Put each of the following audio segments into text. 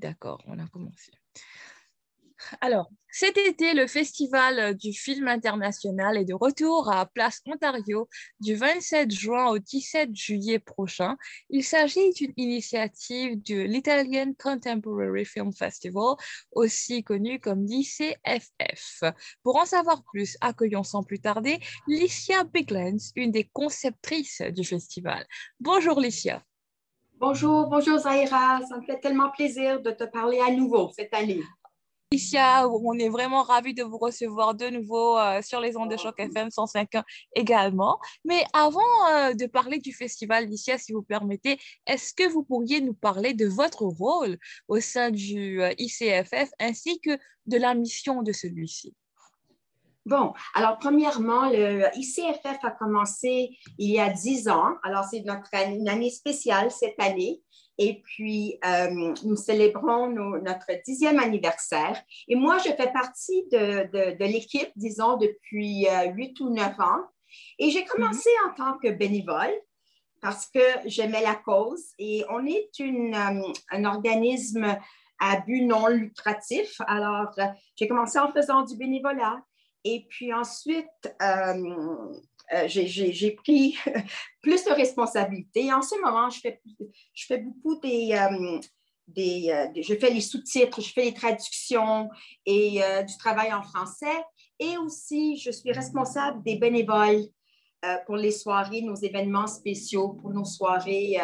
D'accord, on a commencé. Alors, cet été, le Festival du film international est de retour à Place Ontario du 27 juin au 17 juillet prochain. Il s'agit d'une initiative de l'Italian Contemporary Film Festival, aussi connu comme l'ICFF. Pour en savoir plus, accueillons sans plus tarder Licia Biglands, une des conceptrices du festival. Bonjour Licia. Bonjour, bonjour Zaira. Ça me fait tellement plaisir de te parler à nouveau cette année. Alicia, on est vraiment ravis de vous recevoir de nouveau euh, sur les ondes de Choc FM 105.1 également. Mais avant euh, de parler du festival, Alicia, si vous permettez, est-ce que vous pourriez nous parler de votre rôle au sein du euh, ICFF ainsi que de la mission de celui-ci? Bon, alors premièrement, le ICFF a commencé il y a dix ans. Alors, c'est notre une année spéciale cette année. Et puis, euh, nous célébrons notre dixième anniversaire. Et moi, je fais partie de, l'équipe, disons, depuis euh, huit ou neuf ans. Et j'ai commencé en tant que bénévole parce que j'aimais la cause. Et on est une, euh, un organisme à but non lucratif. Alors, j'ai commencé en faisant du bénévolat. Et puis ensuite, euh, j'ai pris plus de responsabilités. En ce moment, je fais, beaucoup des, euh, euh, des, Je fais les sous-titres, je fais les traductions et du travail en français. Et aussi, je suis responsable des bénévoles pour les soirées, nos événements spéciaux, pour nos soirées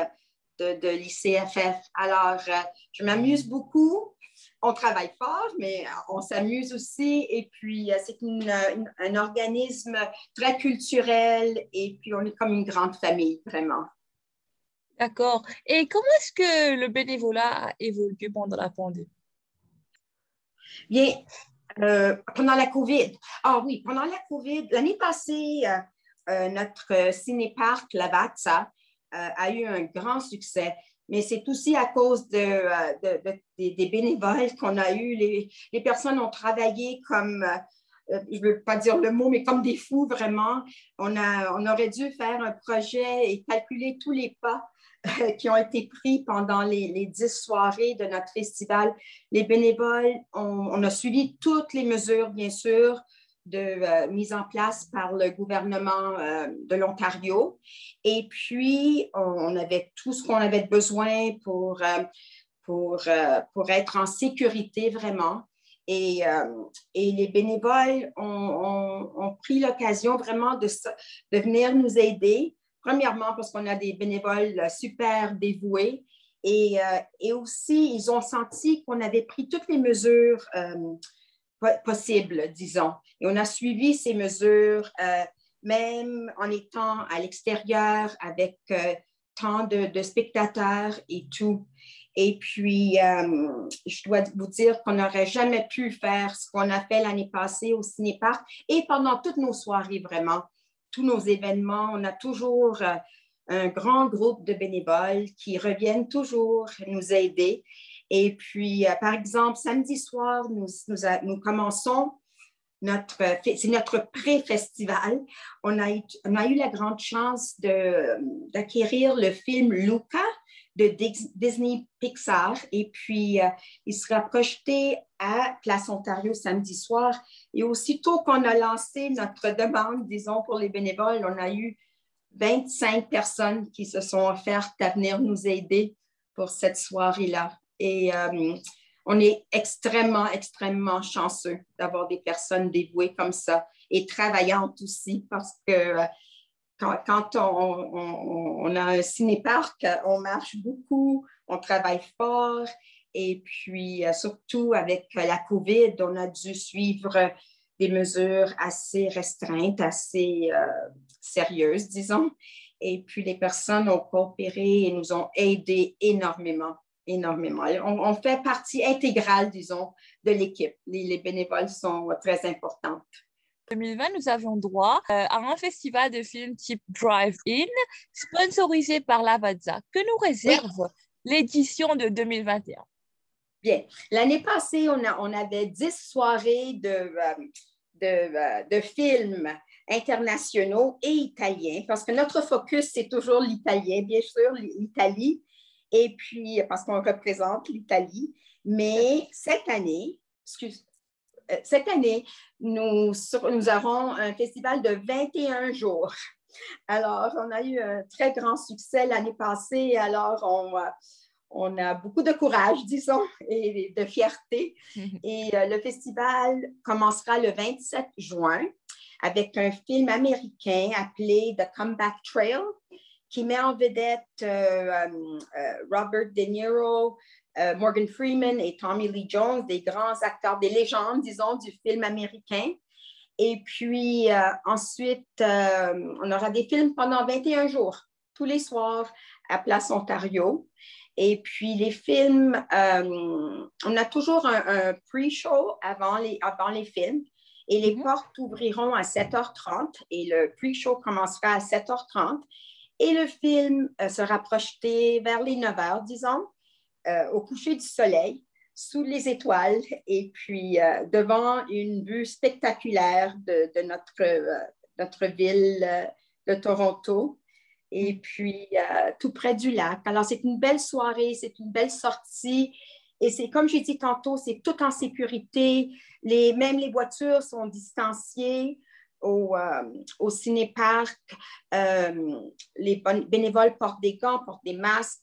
de, de l'ICFF. Alors, je m'amuse beaucoup on travaille fort, mais on s'amuse aussi. Et puis, euh, c'est un organisme très culturel et puis on est comme une grande famille, vraiment. D'accord. Et comment est-ce que le bénévolat a évolué pendant la pandémie? Bien, euh, pendant la COVID. Ah oui, pendant la COVID, l'année passée, euh, notre cinéparc Lavazza a eu un grand succès mais c'est aussi à cause euh, des bénévoles qu'on a eu. Les, personnes ont travaillé comme, euh, je ne veux pas dire le mot, mais comme des fous vraiment. On, a, on aurait dû faire un projet et calculer tous les pas euh, qui ont été pris pendant les, dix soirées de notre festival. Les bénévoles, on a suivi toutes les mesures, bien sûr, de euh, mise en place par le gouvernement euh, de l'Ontario. Et puis, on, avait tout ce qu'on avait besoin pour, euh, pour, pour être en sécurité vraiment. Et, et les bénévoles ont, ont, pris l'occasion vraiment de, de venir nous aider. Premièrement, parce qu'on a des bénévoles super dévoués. Et, et aussi, ils ont senti qu'on avait pris toutes les mesures possible, disons. Et on a suivi ces mesures, euh, même en étant à l'extérieur avec euh, tant de, spectateurs et tout. Et puis, euh, je dois vous dire qu'on n'aurait jamais pu faire ce qu'on a fait l'année passée au Cinéparc et pendant toutes nos soirées, vraiment, tous nos événements. On a toujours un grand groupe de bénévoles qui reviennent toujours nous aider. Et puis, euh, par exemple, samedi soir, nous, commençons notre, c'est notre pré-festival. On a, eu, on a eu la grande chance d'acquérir le film Luca de Disney Pixar. Et puis, euh, il sera projeté à Place Ontario samedi soir. Et aussitôt qu'on a lancé notre demande, disons, pour les bénévoles, on a eu 25 personnes qui se sont offertes à venir nous aider pour cette soirée-là. Et euh, on est extrêmement, extrêmement chanceux d'avoir des personnes dévouées comme ça et travaillantes aussi parce que euh, quand, on, a un cinéparc, on marche beaucoup, on travaille fort et puis euh, surtout avec la COVID, on a dû suivre des mesures assez restreintes, assez sérieuses, disons. Et puis les personnes ont coopéré et nous ont aidés énormément énormément. On, fait partie intégrale, disons, de l'équipe. Les, bénévoles sont très importantes. En 2020, nous avions droit euh, à un festival de films type Drive-In, sponsorisé par Lavazza. Que nous réserve l'édition de 2021? Bien. L'année passée, on, a, on, avait dix soirées de, euh, de, euh, de, films internationaux et italiens, parce que notre focus, c'est toujours l'italien, bien sûr, l'Italie et puis parce qu'on représente l'Italie. Mais cette année, excuse, euh, cette année, nous, nous aurons un festival de 21 jours. Alors, on a eu un très grand succès l'année passée. Alors, on, on a beaucoup de courage, disons, et de fierté. Et euh, le festival commencera le 27 juin avec un film américain appelé The Comeback Trail qui met en vedette euh, euh, Robert De Niro, Morgan Freeman et Tommy Lee Jones, des grands acteurs, des légendes, disons, du film américain. Et puis ensuite, on aura des films pendant 21 jours, tous les soirs à Place Ontario. Et puis les films, euh, on a toujours un, pre-show avant les, avant les films et les mhm. portes ouvriront à 7h30 et le pre-show commencera à 7h30 et le film euh, sera projeté vers les 9h, disons, euh, au coucher du soleil, sous les étoiles et puis devant une vue spectaculaire de, notre, notre ville de Toronto et puis euh, tout près du lac. Alors, c'est une belle soirée, c'est une belle sortie. Et c'est comme j'ai dit tantôt, c'est tout en sécurité. Même les voitures sont distanciées au, euh, au cinéparc. Euh, les bénévoles portent des gants, portent des masques.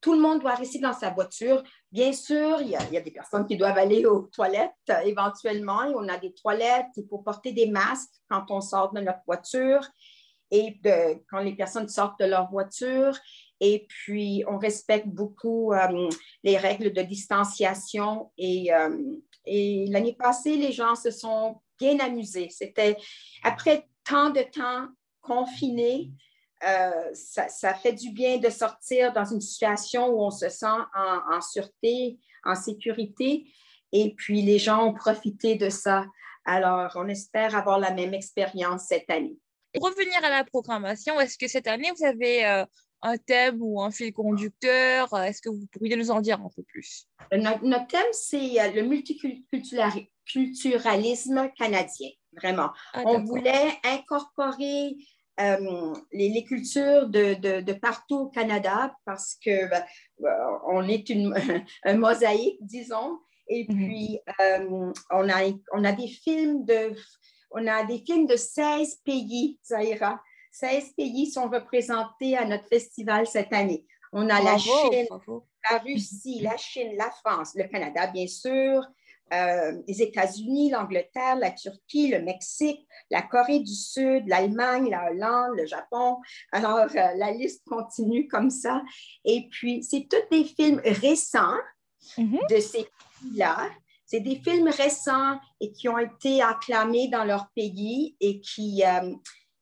Tout le monde doit rester dans sa voiture. Bien sûr, il y, a, des personnes qui doivent aller aux toilettes éventuellement. Et on a des toilettes. Il faut porter des masques quand on sort de notre voiture et quand les personnes sortent de leur voiture. Et puis, on respecte beaucoup euh, les règles de distanciation. Euh, et l'année passée, les gens se sont bien amusés. C'était après tant de temps confiné, euh, ça, ça, fait du bien de sortir dans une situation où on se sent en, en, sûreté, en sécurité. Et puis, les gens ont profité de ça. Alors, on espère avoir la même expérience cette année. Pour revenir à la programmation, est-ce que cette année, vous avez euh, un thème ou un fil conducteur? Est-ce que vous pourriez nous en dire un peu plus? Notre, thème, c'est euh, le multiculturalisme canadien, vraiment. Ah, On voulait incorporer euh, les, cultures de, partout au Canada parce que ben, on est une, un mosaïque, disons. Et mm-hmm. puis, on, a, on a des films de on a des films de 16 pays, Zahira. 16 pays sont représentés à notre festival cette année. On a la Chine, la Russie, la Chine, la France, le Canada, bien sûr, euh, les États-Unis, l'Angleterre, la Turquie, le Mexique, la Corée du Sud, l'Allemagne, la Hollande, le Japon. Alors, euh, la liste continue comme ça. Et puis, c'est tous des films récents mm-hmm. de ces pays-là c'est des films récents et qui ont été acclamés dans leur pays et qui, euh,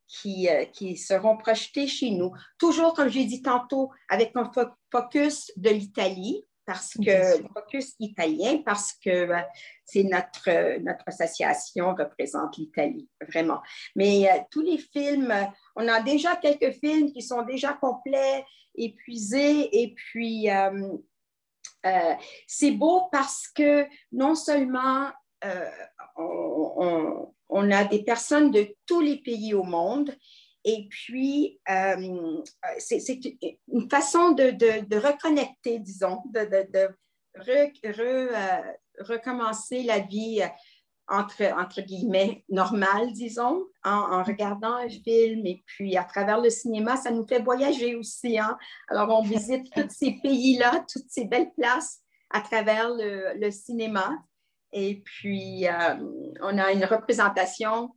qui, qui, seront projetés chez nous. Toujours, comme j'ai dit tantôt, avec un focus de l'Italie, parce que focus italien, parce que euh, c'est notre, notre association représente l'Italie, vraiment. Mais tous les films, on a déjà quelques films qui sont déjà complets, épuisés, et puis euh, c'est beau parce que non seulement euh, on, a des personnes de tous les pays au monde, et puis euh, c'est une façon de, reconnecter, disons, de, recommencer la vie entre, entre guillemets, normal, disons, en, regardant un film. Et puis, à travers le cinéma, ça nous fait voyager aussi. Hein? Alors, on visite tous ces pays-là, toutes ces belles places à travers le, cinéma. Et puis, euh, on a une représentation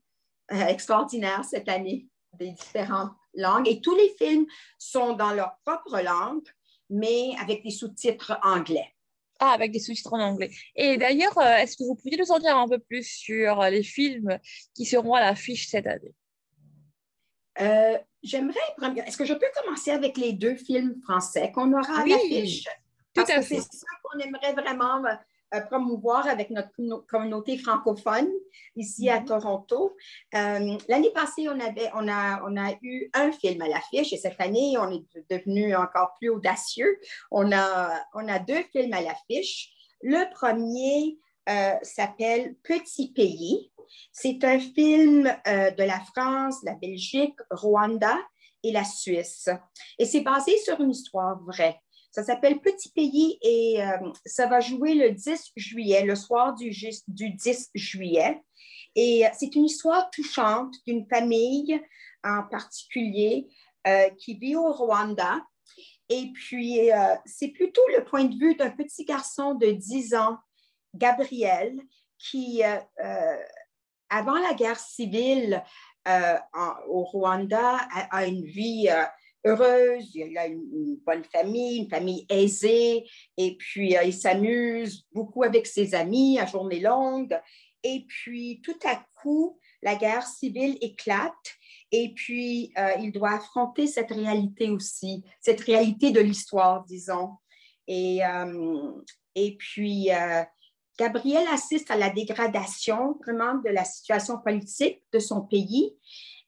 euh, extraordinaire cette année des différentes langues. Et tous les films sont dans leur propre langue, mais avec des sous-titres anglais. Ah, avec des sous-titres en anglais. Et d'ailleurs, euh, est-ce que vous pourriez nous en dire un peu plus sur euh, les films qui seront à l'affiche cette année? Euh, j'aimerais, est-ce que je peux commencer avec les deux films français qu'on aura à l'affiche? Tout à fait. C'est ça qu'on aimerait vraiment euh, promouvoir avec notre communauté francophone ici à mhm. Toronto. Euh, l'année passée, on, avait, on, a, on a eu un film à l'affiche et cette année, on est devenu encore plus audacieux. On a, on a deux films à l'affiche. Le premier euh, s'appelle Petit pays. C'est un film de la France, la Belgique, Rwanda et la Suisse. Et c'est basé sur une histoire vraie. Ça s'appelle Petit Pays et ça va jouer le 10 juillet, le soir du, du 10 juillet. Et c'est une histoire touchante d'une famille en particulier qui vit au Rwanda. Et puis, c'est plutôt le point de vue d'un petit garçon de 10 ans, Gabriel, qui, avant la guerre civile, euh, au Rwanda a, une vie euh, heureuse, il a une, bonne famille, une famille aisée, et puis euh, il s'amuse beaucoup avec ses amis à journée longue. Et puis tout à coup, la guerre civile éclate et puis il doit affronter cette réalité aussi, cette réalité de l'histoire, disons. Et, et puis, Gabriel assiste à la dégradation vraiment de la situation politique de son pays.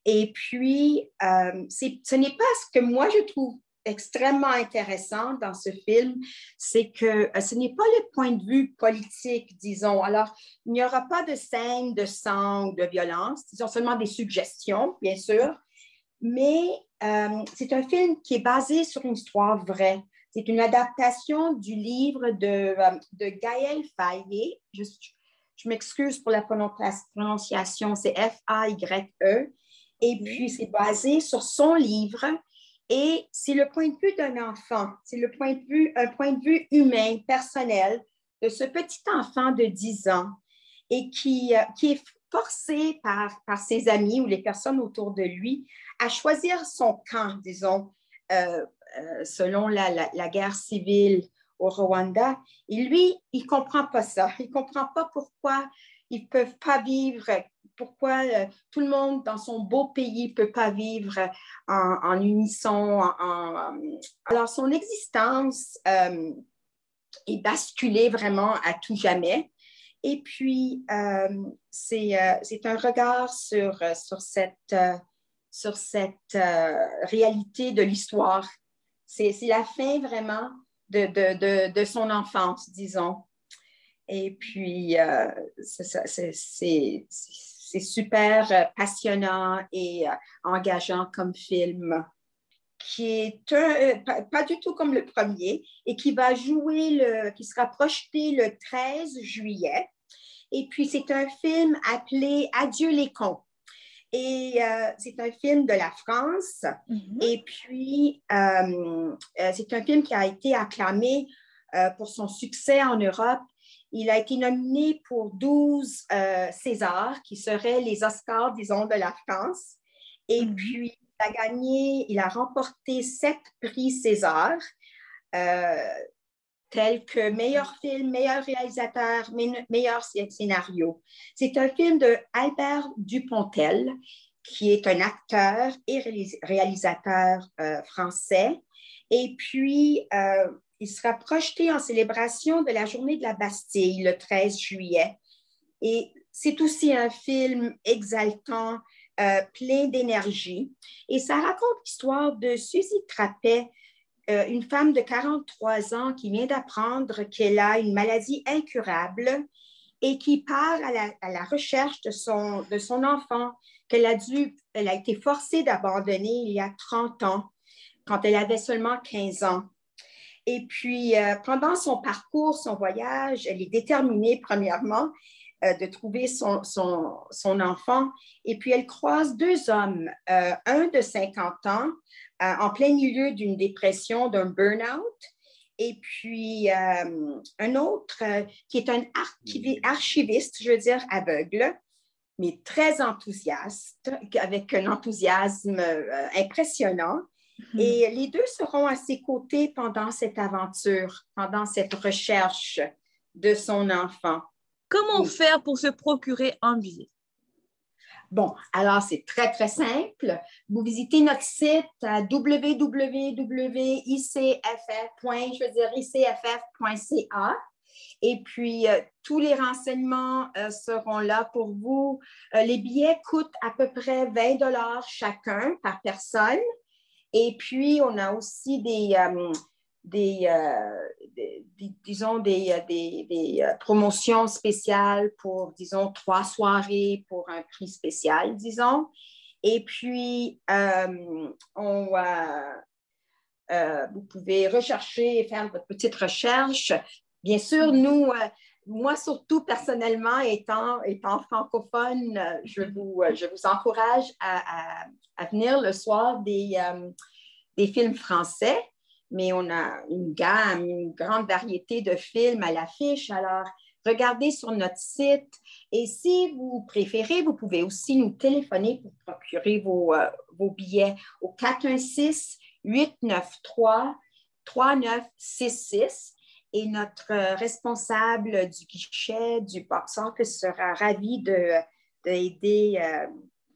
Et puis, euh, ce n'est pas ce que moi je trouve extrêmement intéressant dans ce film, c'est que euh, ce n'est pas le point de vue politique, disons. Alors, il n'y aura pas de scène de sang de violence, disons seulement des suggestions, bien sûr, mais euh, c'est un film qui est basé sur une histoire vraie. C'est une adaptation du livre de, de Gaël Fayet. Je, m'excuse pour la prononciation, c'est F-A-Y-E. Et puis, c'est basé sur son livre et c'est le point de vue d'un enfant. C'est le point de vue, un point de vue humain, personnel de ce petit enfant de 10 ans et qui, euh, qui est forcé par, par ses amis ou les personnes autour de lui à choisir son camp, disons, euh, euh, selon la, guerre civile au Rwanda. Et lui, il ne comprend pas ça. Il ne comprend pas pourquoi ils ne peuvent pas vivre, pourquoi euh, tout le monde dans son beau pays ne peut pas vivre en, unisson. Alors, son existence euh, est basculée vraiment à tout jamais. Et puis, c'est un regard sur, cette, réalité de l'histoire c'est la fin vraiment de, son enfance, disons. Et puis, euh, c'est super passionnant et euh, engageant comme film, qui est euh, pas, du tout comme le premier et qui va jouer, le, qui sera projeté le 13 juillet. Et puis, c'est un film appelé Adieu les cons. Et euh, c'est un film de la France. Mm-hmm. Et puis, euh, euh, c'est un film qui a été acclamé pour son succès en Europe. Il a été nominé pour 12 Césars, qui seraient les Oscars, disons, de la France. Et mm-hmm. puis, il a gagné, il a remporté sept prix César tels que meilleur film, meilleur réalisateur, meilleur scénario. C'est un film de Albert Dupontel, qui est un acteur et réalisateur euh, français. Et puis, euh, il sera projeté en célébration de la journée de la Bastille le 13 juillet. Et c'est aussi un film exaltant, euh, plein d'énergie. Et ça raconte l'histoire de Suzy Trappet, euh, une femme de 43 ans qui vient d'apprendre qu'elle a une maladie incurable et qui part à la, recherche de son, de son enfant qu'elle a a été forcée d'abandonner il y a 30 ans, quand elle avait seulement 15 ans. Et puis, euh, pendant son parcours, son voyage, elle est déterminée, premièrement, euh, de trouver son, son, son, enfant. Et puis, elle croise deux hommes, un de 50 ans euh, en plein milieu d'une dépression, d'un burn-out. Et puis, euh, un autre euh, qui est un archiviste, je veux dire, aveugle, mais très enthousiaste, avec un enthousiasme impressionnant. Mm-hmm. Et les deux seront à ses côtés pendant cette aventure, pendant cette recherche de son enfant. Comment faire pour se procurer un billet? Bon, alors c'est très, très simple. Vous visitez notre site à www.icff.ca et puis euh, tous les renseignements euh, seront là pour vous. Euh, les billets coûtent à peu près 20 dollars chacun par personne. Et puis, on a aussi des, euh, des, disons, des, euh, des, euh, promotions spéciales pour, disons, trois soirées pour un prix spécial, disons. Et puis, on, vous pouvez rechercher faire votre petite recherche. Bien sûr, nous, moi surtout personnellement, étant, étant francophone, je vous, je vous encourage à, à, venir le soir des, des films français, mais on a une gamme, une grande variété de films à l'affiche. Alors, regardez sur notre site. Et si vous préférez, vous pouvez aussi nous téléphoner pour procurer vos, euh, vos billets au 416-893-3966. Et notre responsable du guichet du box office sera ravi d'aider euh,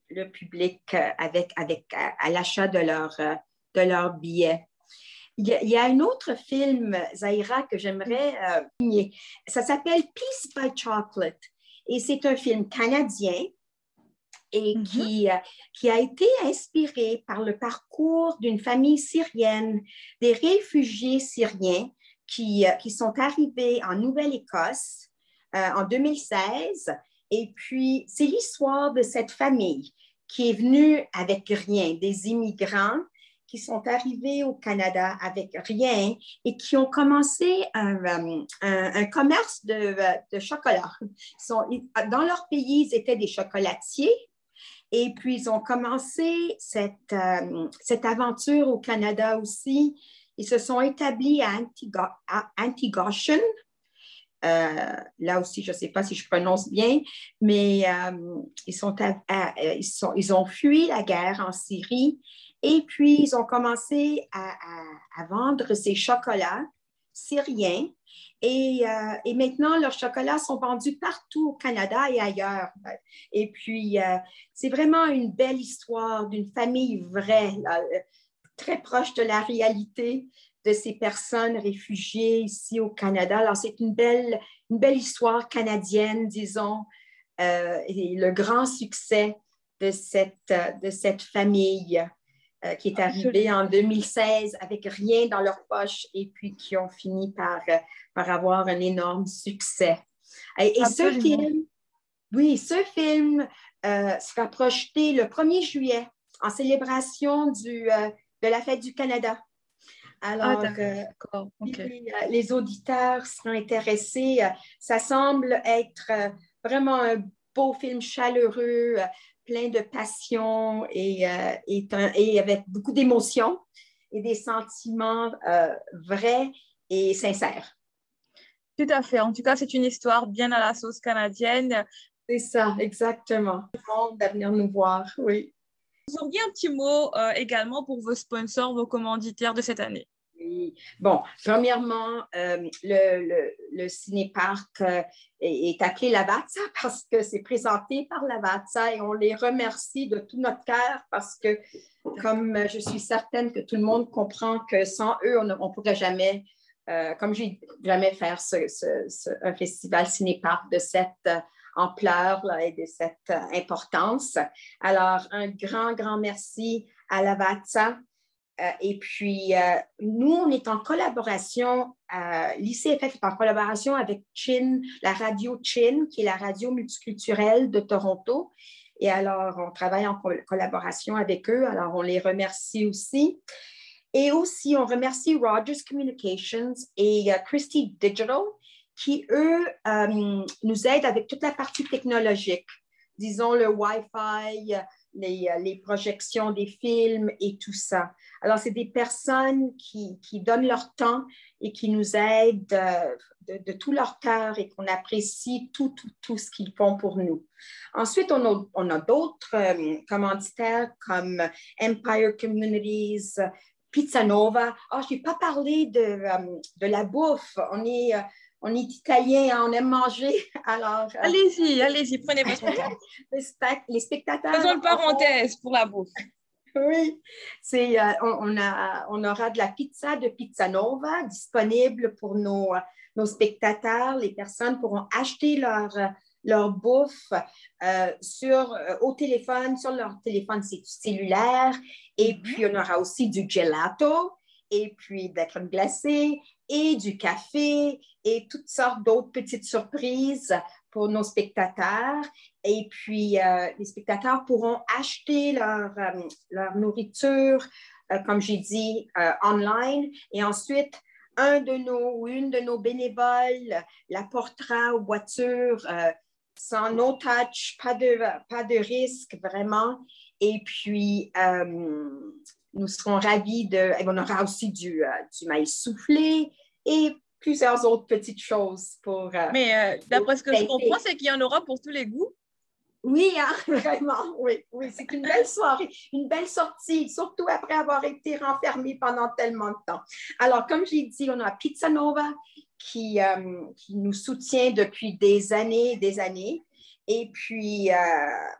le public avec, avec, à, l'achat de leur, de leur billets. Il y, a, un autre film, Zaira, que j'aimerais euh, Ça s'appelle Peace by Chocolate. Et c'est un film canadien et mm-hmm. qui, euh, qui a été inspiré par le parcours d'une famille syrienne, des réfugiés syriens qui, euh, qui sont arrivés en Nouvelle-Écosse en 2016. Et puis, c'est l'histoire de cette famille qui est venue avec rien, des immigrants qui sont arrivés au Canada avec rien et qui ont commencé un, euh, commerce de, chocolat. sont, dans leur pays, ils étaient des chocolatiers. Et puis, ils ont commencé cette, euh, cette aventure au Canada aussi. Ils se sont établis à, Antigoshen. Euh, là aussi, je ne sais pas si je prononce bien, mais ils, sont ils, ont fui la guerre en Syrie et puis, ils ont commencé à, vendre ces chocolats syriens. Et, euh, maintenant, leurs chocolats sont vendus partout au Canada et ailleurs. Et puis, euh, c'est vraiment une belle histoire d'une famille vraie, très proche de la réalité de ces personnes réfugiées ici au Canada. Alors, c'est une belle, une belle histoire canadienne, disons, euh, et le grand succès de cette, de cette famille. Euh, qui est arrivé en 2016 avec rien dans leur poche et puis qui ont fini par, euh, par avoir un énorme succès. Et, ce film, oui, ce film euh, sera projeté le 1er juillet en célébration du, de la fête du Canada. Alors, ah, les, auditeurs seront intéressés. Ça semble être vraiment un beau film chaleureux, plein de passion et, euh, et, avec beaucoup d'émotions et des sentiments euh, vrais et sincères. Tout à fait. En tout cas, c'est une histoire bien à la sauce canadienne. C'est ça, exactement. monde à venir nous voir, oui. Vous auriez un petit mot euh, également pour vos sponsors, vos commanditaires de cette année? Bon, premièrement, euh, le, le, cinéparc euh, est, appelé Lavazza parce que c'est présenté par Lavazza et on les remercie de tout notre cœur parce que, comme je suis certaine que tout le monde comprend que sans eux, on ne pourrait jamais, euh, comme j'ai jamais faire un festival cinéparc de cette ampleur et de cette importance. Alors, un grand, grand merci à Lavazza euh, et puis, euh, nous, on est en collaboration, euh, l'ICFF est en collaboration avec Chin, la radio Chin, qui est la radio multiculturelle de Toronto. Et alors, on travaille en collaboration avec eux. Alors, on les remercie aussi. Et aussi, on remercie Rogers Communications et Christie Digital, qui, eux, nous aident avec toute la partie technologique, disons le Wi-Fi, les, les, projections des films et tout ça. Alors, c'est des personnes qui, donnent leur temps et qui nous aident euh, de, tout leur cœur et qu'on apprécie tout, tout, tout ce qu'ils font pour nous. Ensuite, on a, on a d'autres euh, commanditaires comme Empire Communities, Pizza Nova. Oh, je n'ai pas parlé de, euh, de, la bouffe. On est, on est italien, hein, on aime manger. Alors, allez-y, allez-y, prenez votre temps. les, spectateurs. Faisons une parenthèse pour la bouffe. Oui, c'est, euh, on, a, on aura de la pizza de Pizza Nova disponible pour nos, nos spectateurs. Les personnes pourront acheter leur, leur bouffe euh, sur, euh, au téléphone, sur leur téléphone cellulaire. Et mm-hmm. puis, on aura aussi du gelato et puis de la crème glacée et du café et toutes sortes d'autres petites surprises pour nos spectateurs. Et puis, euh, les spectateurs pourront acheter leur, euh, leur nourriture comme j'ai dit, online. Et ensuite, un de nos ou une de nos bénévoles l'apportera aux voitures sans no touch, pas de, pas de risque vraiment. Et puis, nous serons ravis de. On aura aussi du, du maïs soufflé et plusieurs autres petites choses pour. Euh, Mais euh, d'après ce que je comprends, c'est qu'il y en aura pour tous les goûts. Oui, hein, vraiment, oui, oui. C'est une belle soirée, une belle sortie, surtout après avoir été renfermé pendant tellement de temps. Alors, comme j'ai dit, on a Pizza Nova qui, euh, qui nous soutient depuis des années et des années. Et puis,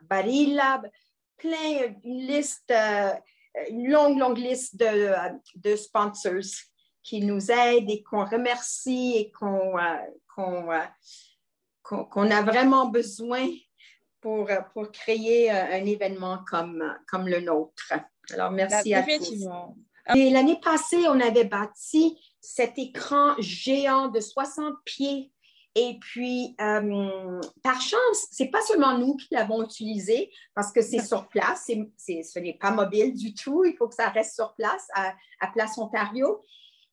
Barilla, plein, une liste, une longue, longue liste de, de sponsors qui nous aide et qu'on remercie et qu'on euh, euh, a vraiment besoin pour, pour créer un événement comme, comme le nôtre. Alors, merci à tous. Et l'année passée, on avait bâti cet écran géant de 60 pieds. Et puis, euh, par chance, ce n'est pas seulement nous qui l'avons utilisé parce que c'est sur place, ce n'est pas mobile du tout, il faut que ça reste sur place à, à Place Ontario.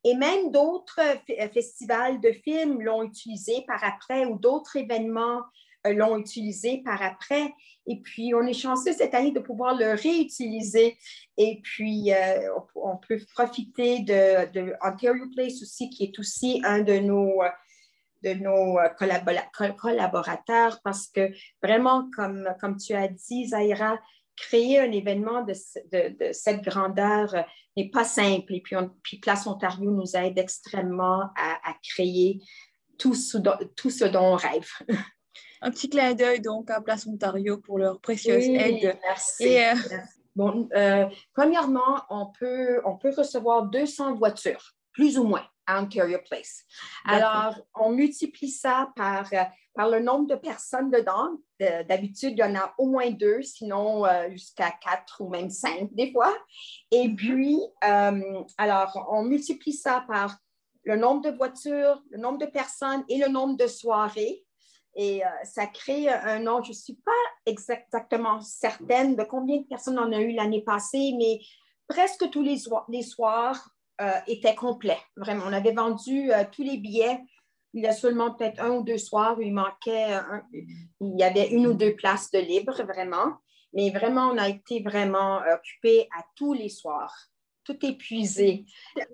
Et même d'autres euh, festivals de films l'ont utilisé par après ou d'autres événements euh, l'ont utilisé par après. Et puis, on est chanceux cette année de pouvoir le réutiliser. Et puis, euh, on, peut profiter de, Ontario Place aussi, qui est aussi un de nos, de nos collaborateurs, parce que vraiment, comme, comme tu as dit, Zaira, créer un événement de, cette grandeur euh, n'est pas simple. Et puis, Place Ontario nous aide extrêmement à, créer tout ce, tout ce dont on rêve. Un petit clin d'œil donc à Place Ontario pour leur précieuse aide. Merci. Euh, bon, euh, premièrement, on peut, on peut recevoir 200 voitures, plus ou moins, Ontario Place. Alors, on multiplie ça par par le nombre de personnes dedans. D'habitude, il y en a au moins deux, sinon euh, jusqu'à quatre ou même cinq des fois. Et mm-hmm. puis, euh, alors, on multiplie ça par le nombre de voitures, le nombre de personnes et le nombre de soirées. Et euh, ça crée un nombre, je ne suis pas exactement certaine de combien de personnes on a eu l'année passée, mais presque tous les, les soirs étaient complets. Vraiment, on avait vendu tous les billets il y a seulement peut-être un ou deux soirs où il manquait, il y avait une ou deux places de libre, vraiment. Mais vraiment, on a été vraiment occupés à tous les soirs, tout épuisé.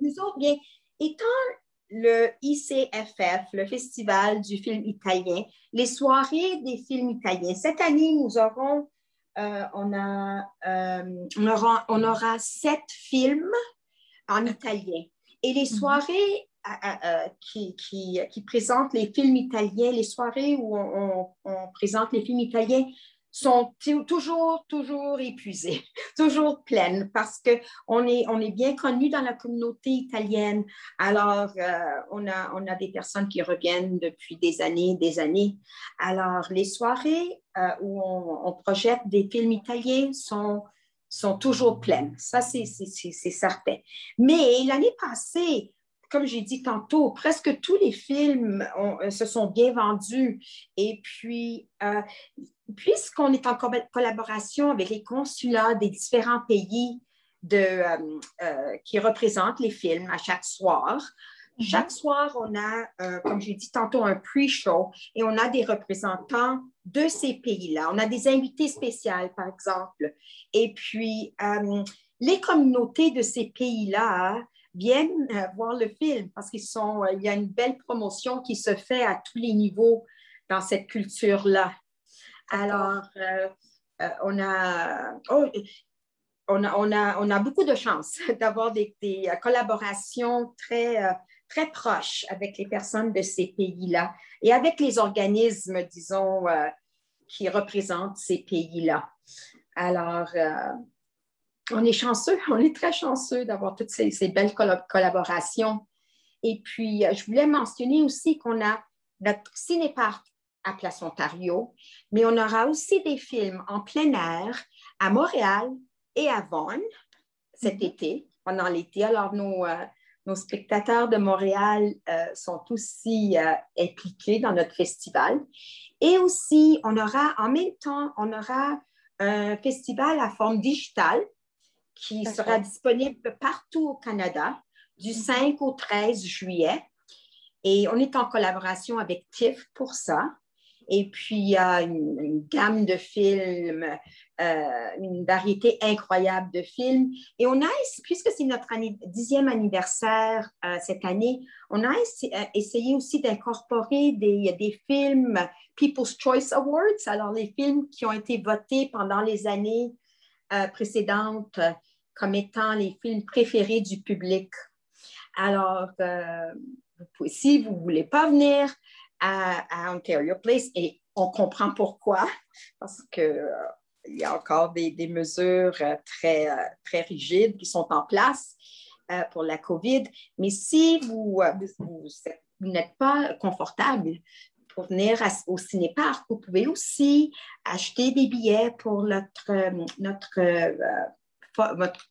Nous autres, bien, étant le ICFF, le Festival du film italien, les soirées des films italiens. Cette année, nous aurons, euh, on, a, euh, on, aura, on aura sept films en italien. Et les mhm. soirées qui, qui, qui, présente les films italiens, les soirées où on, présente les films italiens sont toujours, toujours épuisées, toujours pleines, parce qu'on est, on est bien connu dans la communauté italienne. Alors, euh, on, a, on a des personnes qui reviennent depuis des années, des années. Alors, les soirées euh, où on, projette des films italiens sont, sont toujours pleines. Ça, c'est certain. Mais l'année passée, comme j'ai dit tantôt, presque tous les films euh, se sont bien vendus. Et puis, euh, puisqu'on est en collaboration avec les consulats des différents pays euh, qui représentent les films à chaque soir. Chaque soir, on a, comme j'ai dit tantôt, un pre-show et on a des représentants de ces pays-là. On a des invités spéciaux, par exemple. Et puis, les communautés de ces pays-là viennent euh, voir le film parce qu'il euh, y a une belle promotion qui se fait à tous les niveaux dans cette culture-là. Alors, euh, on, a, oh, on, a, on, a, on, a, beaucoup de chance d'avoir des, collaborations très, très proches avec les personnes de ces pays-là et avec les organismes, disons, qui représentent ces pays-là. Alors, on est chanceux, on est très chanceux d'avoir toutes ces, belles collaborations. Et puis, euh, je voulais mentionner aussi qu'on a notre cinépark à Place Ontario, mais on aura aussi des films en plein air à Montréal et à Vaughan cet mm-hmm. été, pendant l'été. Alors, nos, euh, spectateurs de Montréal euh, sont aussi impliqués dans notre festival. Et aussi, on aura en même temps, on aura un festival à forme digitale qui sera disponible partout au Canada du 5 mhm. au 13 juillet. Et on est en collaboration avec TIFF pour ça. Et puis, il y a une, gamme de films, euh, une variété incroyable de films. Et on a, puisque c'est notre dixième anniversaire euh, cette année, on a euh, essayé aussi d'incorporer des, des, films People's Choice Awards, alors les films qui ont été votés pendant les années précédentes comme étant les films préférés du public. Alors, si vous ne voulez pas venir, à, Ontario Place et on comprend pourquoi, parce qu'il euh, y a encore des, mesures euh, très, euh, très rigides qui sont en place pour la COVID. Mais si vous, vous, n'êtes pas confortable pour venir au cinéparc, vous pouvez aussi acheter des billets pour notre, notre,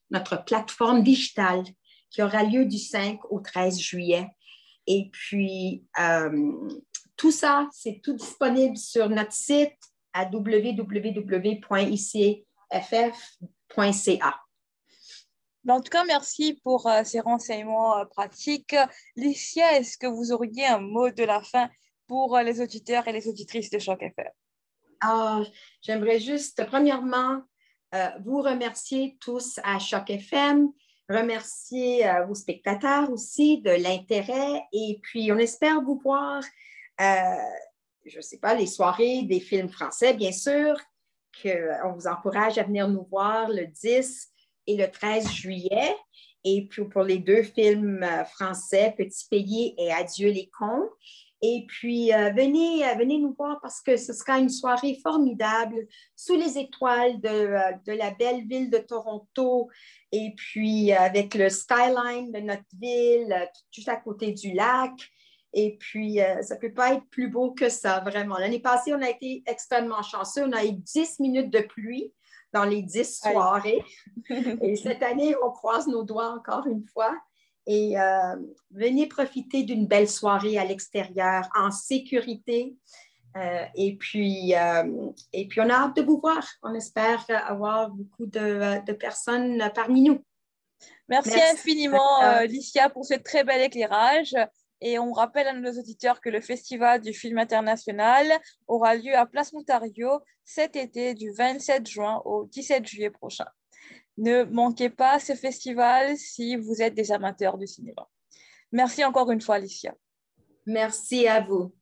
notre plateforme digitale qui aura lieu du 5 au 13 juillet. Et puis, tout ça, c'est tout disponible sur notre site à www.icff.ca. En tout cas, merci pour euh, ces renseignements euh, pratiques. Licia, est-ce que vous auriez un mot de la fin pour euh, les auditeurs et les auditrices de Choc FM? Ah, J'aimerais juste, premièrement, vous remercier tous à Choc FM, remercier vos spectateurs aussi de l'intérêt et puis on espère vous voir je ne sais pas, les soirées des films français, bien sûr, qu'on vous encourage à venir nous voir le 10 et le 13 juillet. Et puis pour les deux films euh, français, Petit Pays et Adieu les cons. Et puis, euh, venez, venez nous voir parce que ce sera une soirée formidable sous les étoiles de, la belle ville de Toronto et puis avec le skyline de notre ville, juste à côté du lac. Et puis, euh, ça ne peut pas être plus beau que ça, vraiment. L'année passée, on a été extrêmement chanceux. On a eu 10 minutes de pluie dans les 10 soirées. Et cette année, on croise nos doigts encore une fois. Et euh, venez profiter d'une belle soirée à l'extérieur en sécurité. Euh, et, puis, et puis, on a hâte de vous voir. On espère avoir beaucoup de, personnes parmi nous. Merci, infiniment, Licia, pour ce très bel éclairage. Et on rappelle à nos auditeurs que le Festival du film international aura lieu à Place Ontario cet été du 27 juin au 17 juillet prochain. Ne manquez pas ce festival si vous êtes des amateurs de cinéma. Merci encore une fois, Alicia. Merci à vous.